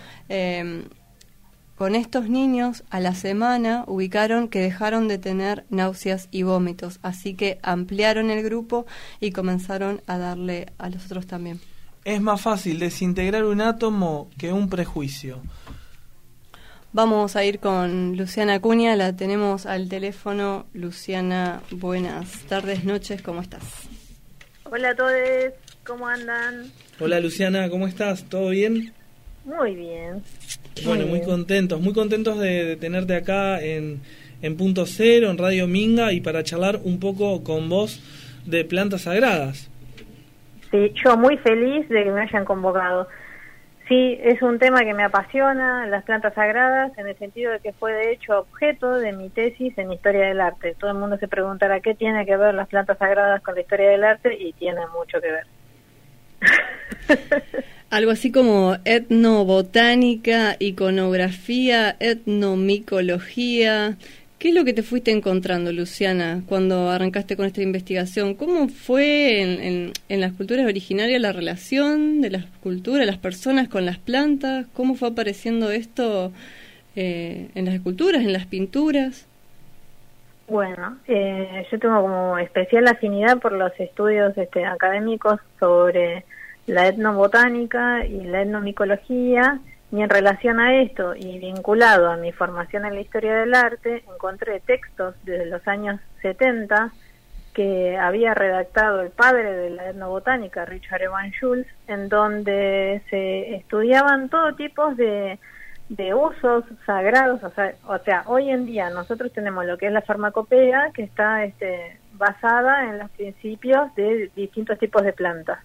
Con estos niños, a la semana ubicaron que dejaron de tener náuseas y vómitos, así que ampliaron el grupo y comenzaron a darle a los otros también. Es más fácil desintegrar un átomo que un prejuicio. Vamos a ir con Luciana Acuña, la tenemos al teléfono. Luciana, buenas tardes, noches, ¿cómo estás? Hola a todos, ¿cómo andan? Hola Luciana, ¿cómo estás? ¿Todo bien? Muy bien. Bueno, muy, contentos, muy contentos de, tenerte acá en, en, Punto Cero, en Radio Minga, y para charlar un poco con vos de plantas sagradas. Sí, yo muy feliz de que me hayan convocado. Sí, es un tema que me apasiona, las plantas sagradas, en el sentido de que fue de hecho objeto de mi tesis en Historia del Arte. Todo el mundo se preguntará qué tiene que ver las plantas sagradas con la historia del arte y tiene mucho que ver. Algo así como etnobotánica, iconografía, etnomicología. ¿Qué es lo que te fuiste encontrando, Luciana, cuando arrancaste con esta investigación? ¿Cómo fue en, en, las culturas originarias la relación de las culturas, las personas con las plantas? ¿Cómo fue apareciendo esto eh, en las esculturas, en las pinturas? Bueno, eh, yo tengo como especial afinidad por los estudios este, académicos sobre la etnobotánica y la etnomicología, y en relación a esto y vinculado a mi formación en la historia del arte, encontré textos desde los años 70 que había redactado el padre de la etnobotánica, Richard Evan Schulz, en donde se estudiaban todo tipo de, de usos sagrados, o sea, o sea, hoy en día nosotros tenemos lo que es la farmacopea, que está este, basada en los principios de distintos tipos de plantas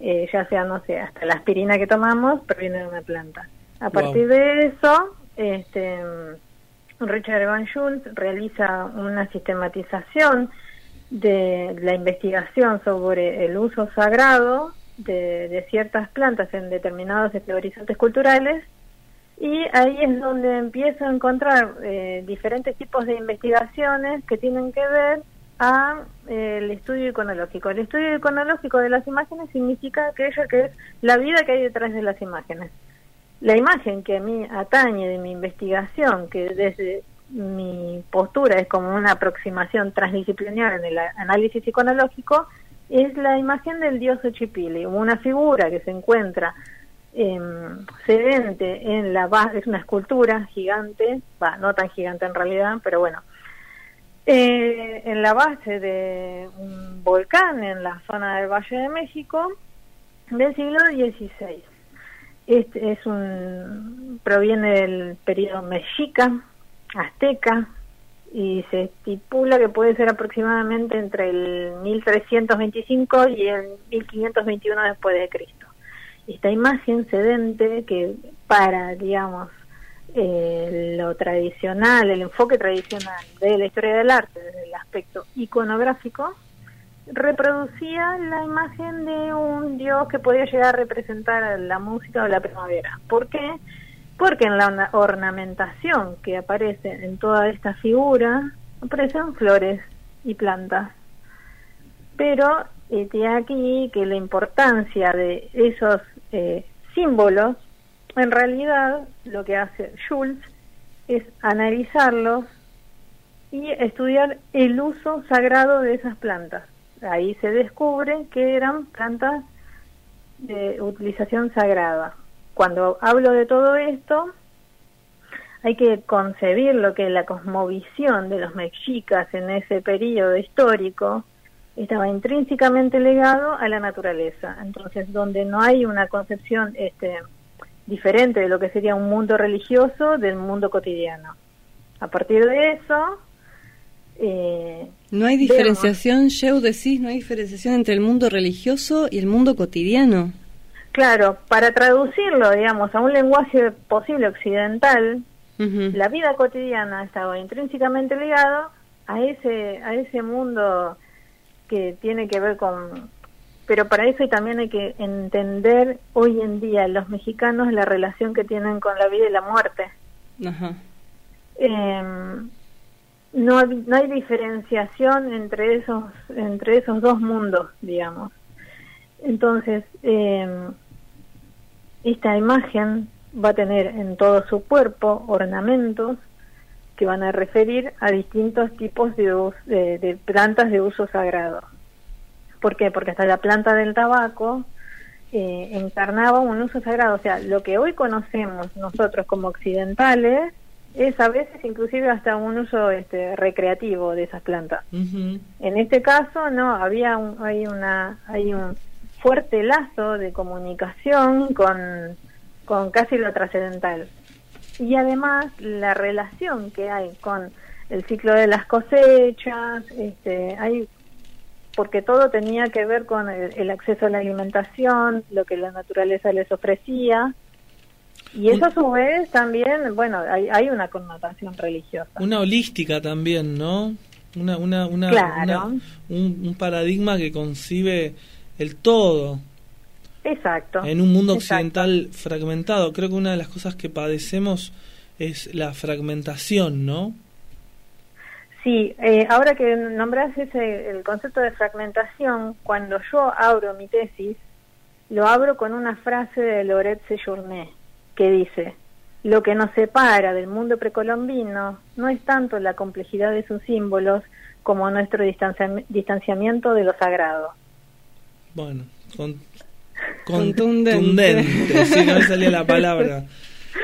eh, ya sea, no sé, hasta la aspirina que tomamos proviene de una planta. A partir de eso, este, Richard Van Schultz realiza una sistematización de la investigación sobre el uso sagrado de, ciertas plantas en determinados horizontes culturales y ahí es donde empiezo a encontrar eh, diferentes tipos de investigaciones que tienen que ver a eh, el estudio iconológico. El estudio iconológico de las imágenes significa aquello que es la vida que hay detrás de las imágenes. La imagen que a mí atañe de mi investigación, que desde mi postura es como una aproximación transdisciplinar en el análisis psicoanalógico, es la imagen del dios Ochipili, una figura que se encuentra eh, sedente en la base, es una escultura gigante, va, no tan gigante en realidad, pero bueno, eh, en la base de un volcán en la zona del Valle de México del siglo XVI. Este es un proviene del periodo mexica, azteca, y se estipula que puede ser aproximadamente entre el 1325 y el 1521 después de Cristo. Esta imagen sedente que para, digamos, eh, lo tradicional, el enfoque tradicional de la historia del arte desde el aspecto iconográfico, reproducía la imagen de un dios que podía llegar a representar la música o la primavera. ¿Por qué? porque en la ornamentación que aparece en toda esta figura aparecen flores y plantas. Pero este aquí que la importancia de esos eh, símbolos, en realidad lo que hace Schultz es analizarlos y estudiar el uso sagrado de esas plantas. Ahí se descubre que eran plantas de utilización sagrada cuando hablo de todo esto, hay que concebir lo que la cosmovisión de los mexicas en ese periodo histórico estaba intrínsecamente ligado a la naturaleza. Entonces, donde no hay una concepción este, diferente de lo que sería un mundo religioso del mundo cotidiano. A partir de eso... Eh, no hay diferenciación, Sheu, decís, no hay diferenciación entre el mundo religioso y el mundo cotidiano. Claro, para traducirlo, digamos, a un lenguaje posible occidental, la vida cotidiana estaba intrínsecamente ligado a ese a ese mundo que tiene que ver con pero para eso también hay que entender hoy en día los mexicanos la relación que tienen con la vida y la muerte. Em, no, no hay diferenciación entre esos entre esos dos mundos, digamos. Entonces, eh, esta imagen va a tener en todo su cuerpo ornamentos que van a referir a distintos tipos de, de, plantas de uso sagrado. ¿Por qué? Porque hasta la planta del tabaco eh, encarnaba un uso sagrado. O sea, lo que hoy conocemos nosotros como occidentales es a veces inclusive hasta un uso este, recreativo de esas plantas. En este caso, no, había hay una, hay un, fuerte lazo de comunicación con, con casi lo trascendental. Y además la relación que hay con el ciclo de las cosechas, este, hay porque todo tenía que ver con el, acceso a la alimentación, lo que la naturaleza les ofrecía. Y eso a su vez también, bueno, hay, hay una connotación religiosa. Una holística también, ¿no? Una, una, una, un, un, paradigma que concibe el todo. Exacto. En un mundo occidental fragmentado. Creo que una de las cosas que padecemos es la fragmentación, ¿no? Sí, eh, ahora que nombras ese, el concepto de fragmentación, cuando yo abro mi tesis, lo abro con una frase de Loret Sejourné, que dice, lo que nos separa del mundo precolombino no es tanto la complejidad de sus símbolos como nuestro distanciamiento de lo sagrado. Bueno, con, contundente. si no me salía la palabra.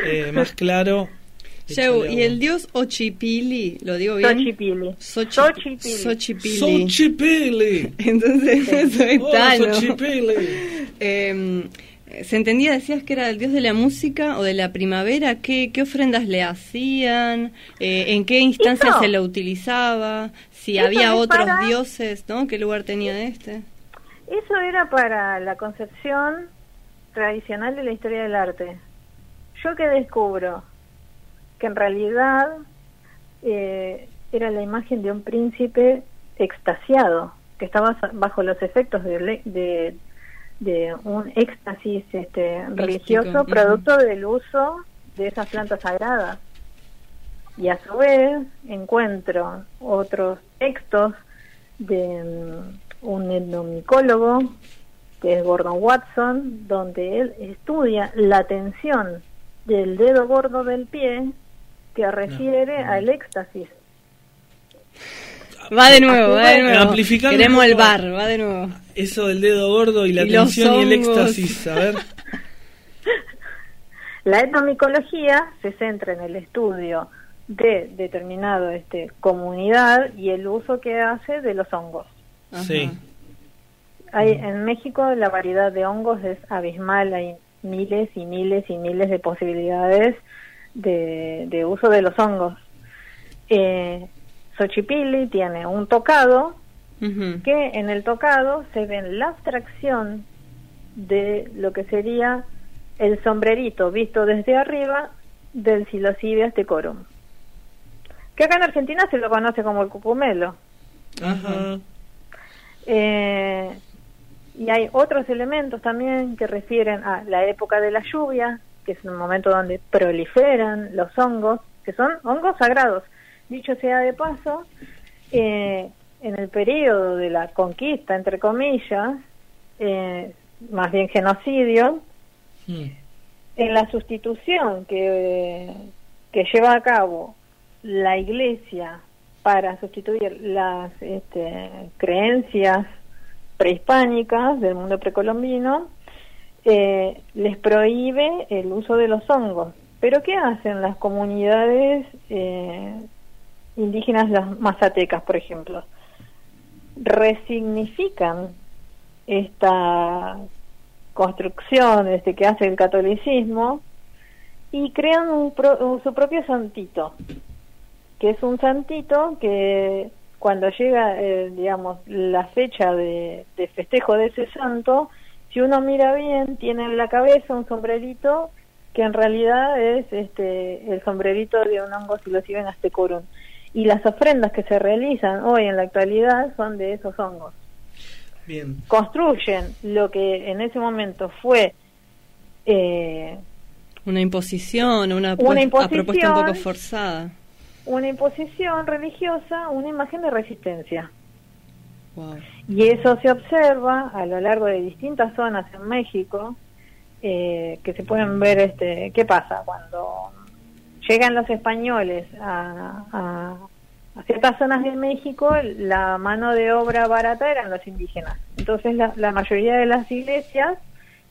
Eh, más claro. Y el dios Ochipili, ¿lo digo bien? Xochipili. Xochipili. Xochipili. Xochipili. Entonces, eso es eh, se entendía, decías que era el dios de la música o de la primavera. ¿Qué, qué ofrendas le hacían? Eh, ¿En qué instancia se lo utilizaba? Si había otros dioses, ¿no? ¿Qué lugar tenía este? Eso era para la concepción tradicional de la historia del arte. Yo que descubro que en realidad eh, era la imagen de un príncipe extasiado, que estaba bajo los efectos de, de, un éxtasis este, religioso, producto del uso de esas plantas sagradas. Y a su vez encuentro otros textos de un etnomicólogo, que es Gordon Watson, donde él estudia la tensión del dedo gordo del pie que refiere al éxtasis. Va de nuevo, va de nuevo. Amplificando Queremos el bar, va de nuevo. Eso del dedo gordo y la Y tensión y el éxtasis, a ver. La etnomicología se centra en el estudio de determinado este, comunidad y el uso que hace de los hongos. Sí. Hay, en México la variedad de hongos es abismal, hay miles y miles y miles de posibilidades de, de uso de los hongos. Eh, Xochipilli tiene un tocado que en el tocado se ve la abstracción de lo que sería el sombrerito visto desde arriba del Psilocibias decorum. Que acá en Argentina se lo conoce como el cucumelo. Eh, y hay otros elementos también que refieren a la época de la lluvia, que es un momento donde proliferan los hongos, que son hongos sagrados. Dicho sea de paso, eh, en el periodo de la conquista, entre comillas, eh, más bien genocidio, en la sustitución que, que lleva a cabo la iglesia para sustituir las este, creencias prehispánicas del mundo precolombino, eh, les prohíbe el uso de los hongos. Pero ¿qué hacen las comunidades eh, indígenas, las mazatecas, por ejemplo? Resignifican esta construcción este, que hace el catolicismo y crean un pro- su propio santito, que es un santito que cuando llega, eh, digamos, la fecha de, de festejo de ese santo, si uno mira bien, tiene en la cabeza un sombrerito que en realidad es este el sombrerito de un hongo psilociben astecorum. Y las ofrendas que se realizan hoy en la actualidad son de esos hongos. Bien. Construyen lo que en ese momento fue eh, Una imposición, una, Una pues- imposición. a propuesta un poco forzada. una imposición religiosa, una imagen de resistencia. Y eso se observa a lo largo de distintas zonas en México, eh, que se pueden ver, este, ¿qué pasa? Cuando llegan los españoles a, a- ciertas zonas de México, la mano de obra barata eran los indígenas. Entonces la, la mayoría de las iglesias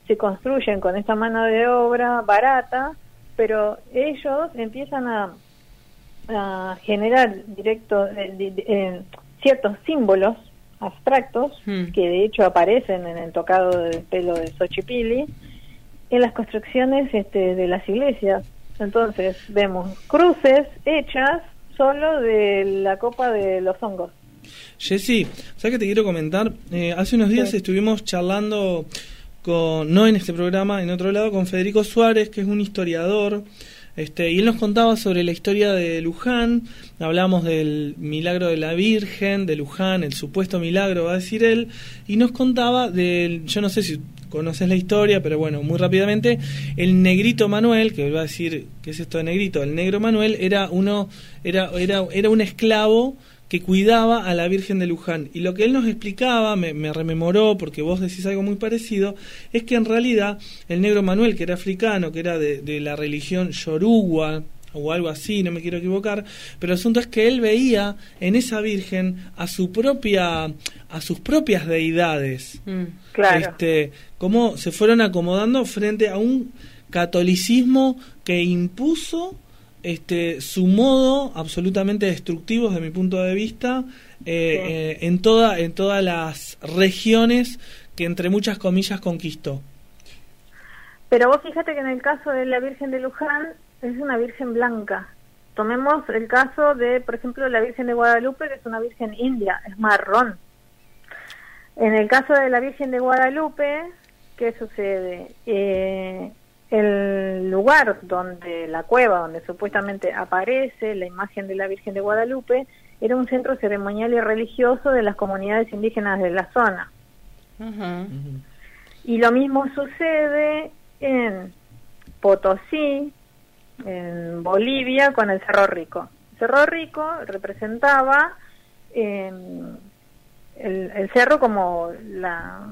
se construyen con esta mano de obra barata, pero ellos empiezan a, generar directo eh, eh, ciertos símbolos abstractos que de hecho aparecen en el tocado del pelo de Xochipilli en las construcciones este, de las iglesias. Entonces vemos cruces hechas solo de la copa de los hongos. Jessy, ¿sabes qué te quiero comentar? Eh, hace unos días estuvimos charlando con, no en este programa, en otro lado, con Federico Suárez, que es un historiador, este, y él nos contaba sobre la historia de Luján, hablamos del milagro de la Virgen, de Luján, el supuesto milagro, va a decir él, y nos contaba del, yo no sé si conoces la historia, pero bueno, muy rápidamente, el negrito Manuel, que va a decir, ¿qué es esto de negrito? El negro Manuel era uno, era, era, era un esclavo que cuidaba a la Virgen de Luján. Y lo que él nos explicaba, me, me rememoró, porque vos decís algo muy parecido, es que en realidad el negro Manuel, que era africano, que era de, de la religión yoruba, o algo así, no me quiero equivocar, pero el asunto es que él veía en esa Virgen a su propia, a sus propias deidades. Claro. Este, cómo se fueron acomodando frente a un catolicismo que impuso este su modo absolutamente destructivo desde mi punto de vista eh, eh, en toda en todas las regiones que entre muchas comillas conquistó Pero vos fíjate que en el caso de la Virgen de Luján es una Virgen blanca. Tomemos el caso de, por ejemplo, la Virgen de Guadalupe, que es una Virgen india, es marrón. En el caso de la Virgen de Guadalupe, ¿qué sucede? Eh, el lugar donde la cueva, donde supuestamente aparece la imagen de la Virgen de Guadalupe, era un centro ceremonial y religioso de las comunidades indígenas de la zona. Y lo mismo sucede en Potosí, en Bolivia, con el Cerro Rico. Cerro Rico representaba eh, el, el cerro como la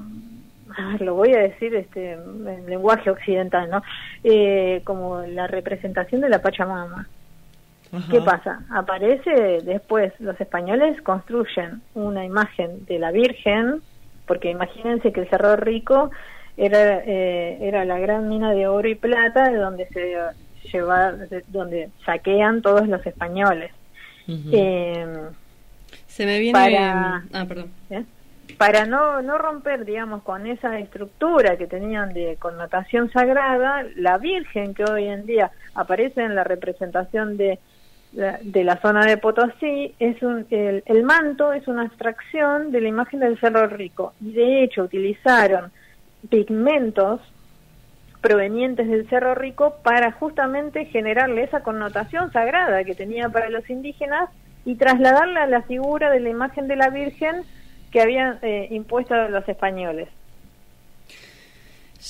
lo voy a decir este en lenguaje occidental no Eh, como la representación de la Pachamama ¿Qué pasa? Aparece después, los españoles construyen una imagen de la Virgen, porque imagínense que el Cerro Rico era, eh, era la gran mina de oro y plata de donde se lleva, de donde saquean todos los españoles. eh, Se me viene... para- Ah, perdón. Para no, no romper, digamos, con esa estructura que tenían de connotación sagrada, la Virgen que hoy en día aparece en la representación de de la zona de Potosí, es un, el, el manto es una abstracción de la imagen del Cerro Rico. Y de hecho utilizaron pigmentos provenientes del Cerro Rico para justamente generarle esa connotación sagrada que tenía para los indígenas y trasladarla a la figura de la imagen de la Virgen que habían eh, impuesto los españoles.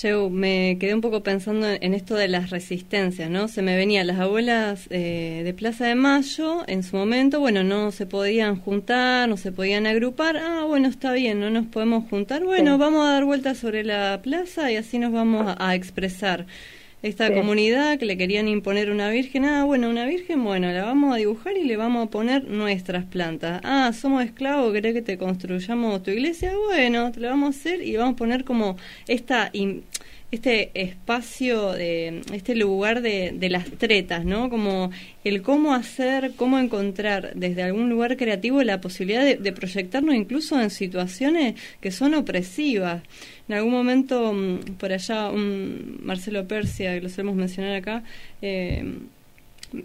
Yo me quedé un poco pensando en esto de las resistencias, ¿no? Se me venían las abuelas eh, de Plaza de Mayo, en su momento, bueno, no se podían juntar, no se podían agrupar, ah, bueno, está bien, no nos podemos juntar, bueno, Sí. vamos a dar vueltas sobre la plaza y así nos vamos a, a expresar. Esta Sí. comunidad que le querían imponer una virgen, ah, bueno, una virgen, bueno, la vamos a dibujar y le vamos a poner nuestras plantas. Ah, somos esclavos, ¿querés que te construyamos tu iglesia? Bueno, te lo vamos a hacer y vamos a poner como esta este espacio, de, este lugar de, de las tretas, ¿no? Como el cómo hacer, cómo encontrar desde algún lugar creativo la posibilidad de, de proyectarnos incluso en situaciones que son opresivas. En algún momento, mm, por allá, un Marcelo Persia, que lo solemos mencionar acá, eh,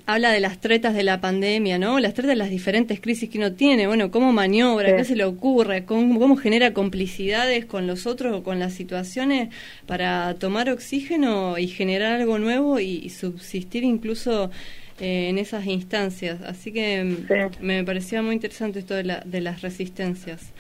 habla de las tretas de la pandemia, ¿no? Las tretas de las diferentes crisis que uno tiene, bueno, cómo maniobra, Sí. qué se le ocurre, cómo, cómo genera complicidades con los otros o con las situaciones para tomar oxígeno y generar algo nuevo y, y subsistir incluso eh, en esas instancias. Así que mm, me parecía muy interesante esto de, la, de las resistencias.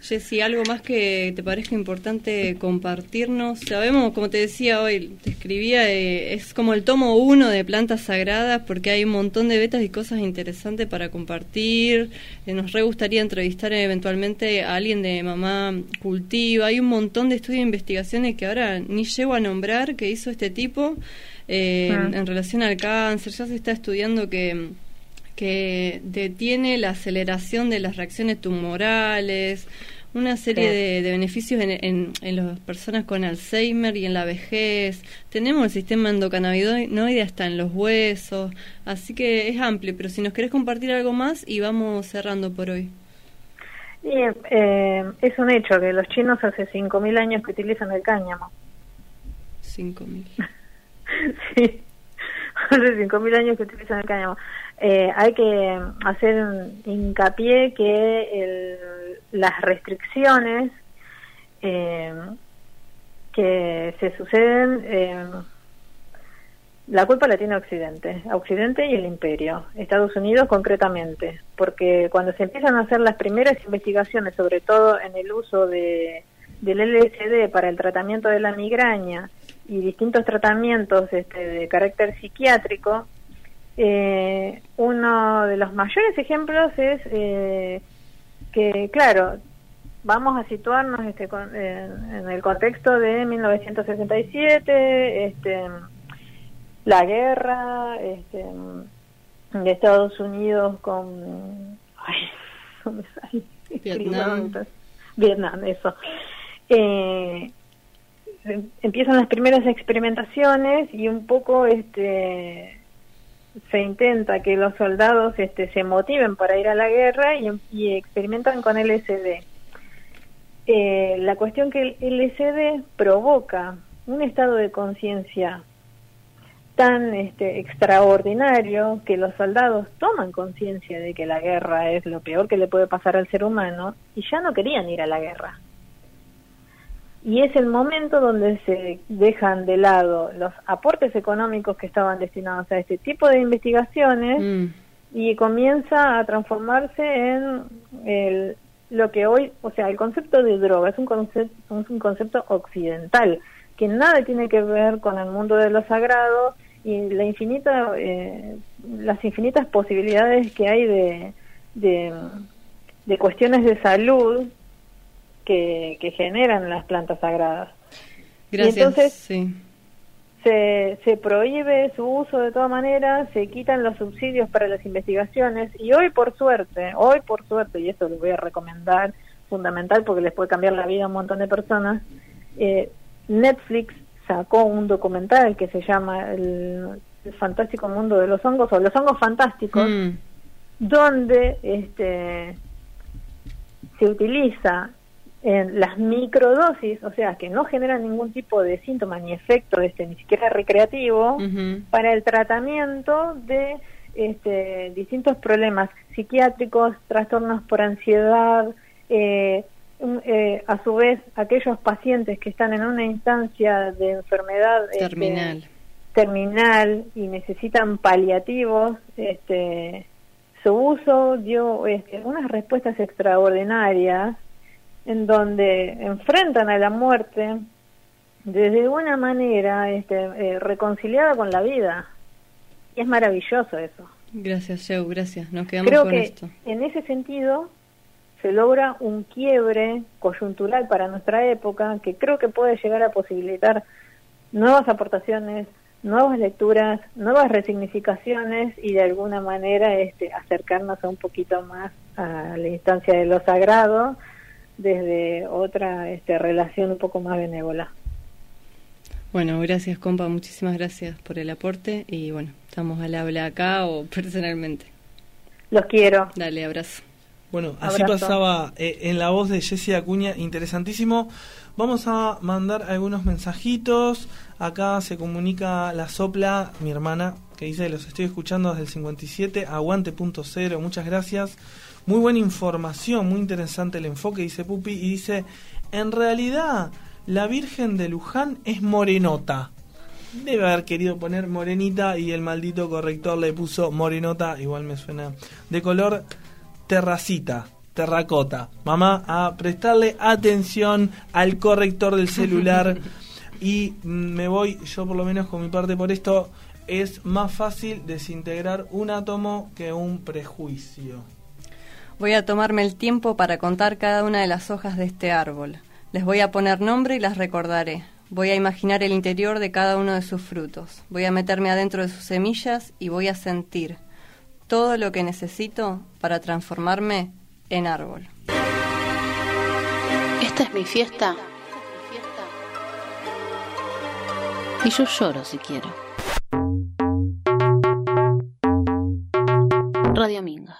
Jessy, ¿algo más que te parezca importante compartirnos? Sabemos, como te decía hoy, te escribía, eh, es como el tomo uno de plantas sagradas porque hay un montón de betas y cosas interesantes para compartir. Eh, nos re gustaría entrevistar eventualmente a alguien de Mamá Cultiva. Hay un montón de estudios e investigaciones que ahora ni llego a nombrar que hizo este tipo eh, Ah. en, en relación al cáncer. Ya se está estudiando que que detiene la aceleración de las reacciones tumorales, una serie de, de beneficios en, en, en las personas con Alzheimer y en la vejez. Tenemos el sistema endocannabinoide hasta en los huesos, así que es amplio, pero si nos querés compartir algo más y vamos cerrando por hoy. Y eh, es un hecho que los chinos hace 5.000 años que utilizan el cáñamo. 5.000. sí, hace 5.000 años que utilizan el cáñamo. Eh, hay que hacer hincapié que el- las restricciones eh, que se suceden, eh, la culpa la tiene Occidente, Occidente y el Imperio, Estados Unidos concretamente, porque cuando se empiezan a hacer las primeras investigaciones, sobre todo en el uso de, del LSD para el tratamiento de la migraña y distintos tratamientos este, de carácter psiquiátrico, eh, uno de los mayores ejemplos es eh, que, claro, vamos a situarnos este, con- en, en el contexto de 1967, este, la guerra este, de Estados Unidos con... Ay, no me sale. Vietnam. Vietnam, eso. Eh, empiezan las primeras experimentaciones y un poco este se intenta que los soldados este se motiven para ir a la guerra y, y experimentan con LSD. Eh, la cuestión que el LSD provoca un estado de conciencia tan este, extraordinario que los soldados toman conciencia de que la guerra es lo peor que le puede pasar al ser humano y ya no querían ir a la guerra. Y es el momento donde se dejan de lado los aportes económicos que estaban destinados a este tipo de investigaciones Mm. y comienza a transformarse en el, lo que hoy, o sea, el concepto de droga es un concepto, un concepto occidental que nada tiene que ver con el mundo de lo sagrado y la infinita, eh, las infinitas posibilidades que hay de, de, de cuestiones de salud que, que generan las plantas sagradas. Y Gracias. entonces, sí. se, se prohíbe su uso de todas maneras, se quitan los subsidios para las investigaciones y hoy por suerte, hoy por suerte, y esto lo voy a recomendar, fundamental porque les puede cambiar la vida a un montón de personas, eh, Netflix sacó un documental que se llama el, fantástico mundo de los hongos o los hongos fantásticos, Mm. donde este se utiliza en las microdosis, o sea, que no generan ningún tipo de síntoma ni efecto, este, ni siquiera recreativo, para el tratamiento de este, distintos problemas psiquiátricos, trastornos por ansiedad, eh, eh, a su vez aquellos pacientes que están en una instancia de enfermedad este, Terminal. terminal y necesitan paliativos, este, su uso dio este, unas respuestas extraordinarias en donde enfrentan a la muerte desde una manera este, eh, reconciliada con la vida. Y es maravilloso eso. Gracias, Joe, gracias. Nos quedamos Creo con que esto. en ese sentido se logra un quiebre coyuntural para nuestra época que creo que puede llegar a posibilitar nuevas aportaciones, nuevas lecturas, nuevas resignificaciones y de alguna manera este, acercarnos a un poquito más a la instancia de lo sagrado desde otra este, relación un poco más benévola. Bueno, gracias, compa. Muchísimas gracias por el aporte. Y bueno, estamos al habla acá o personalmente. Los quiero. Dale, abrazo. Bueno, así Abrazo. pasaba eh, en la voz de Jessie Acuña, interesantísimo. Vamos a mandar algunos mensajitos. Acá se comunica la sopla, mi hermana, que dice, los estoy escuchando desde el 57, aguante punto cero, muchas gracias. Muy buena información, muy interesante el enfoque, dice Pupi, y dice, en realidad, la Virgen de Luján es morenota. Debe haber querido poner morenita y el maldito corrector le puso morenota, igual me suena, de color terracita, terracota. Mamá, a prestarle atención al corrector del celular. y me voy, yo por lo menos con mi parte por esto, es más fácil desintegrar un átomo que un prejuicio. Voy a tomarme el tiempo para contar cada una de las hojas de este árbol. Les voy a poner nombre y las recordaré. Voy a imaginar el interior de cada uno de sus frutos. Voy a meterme adentro de sus semillas y voy a sentir todo lo que necesito para transformarme en árbol. Esta es mi fiesta. Y yo lloro si quiero. Radio Minga.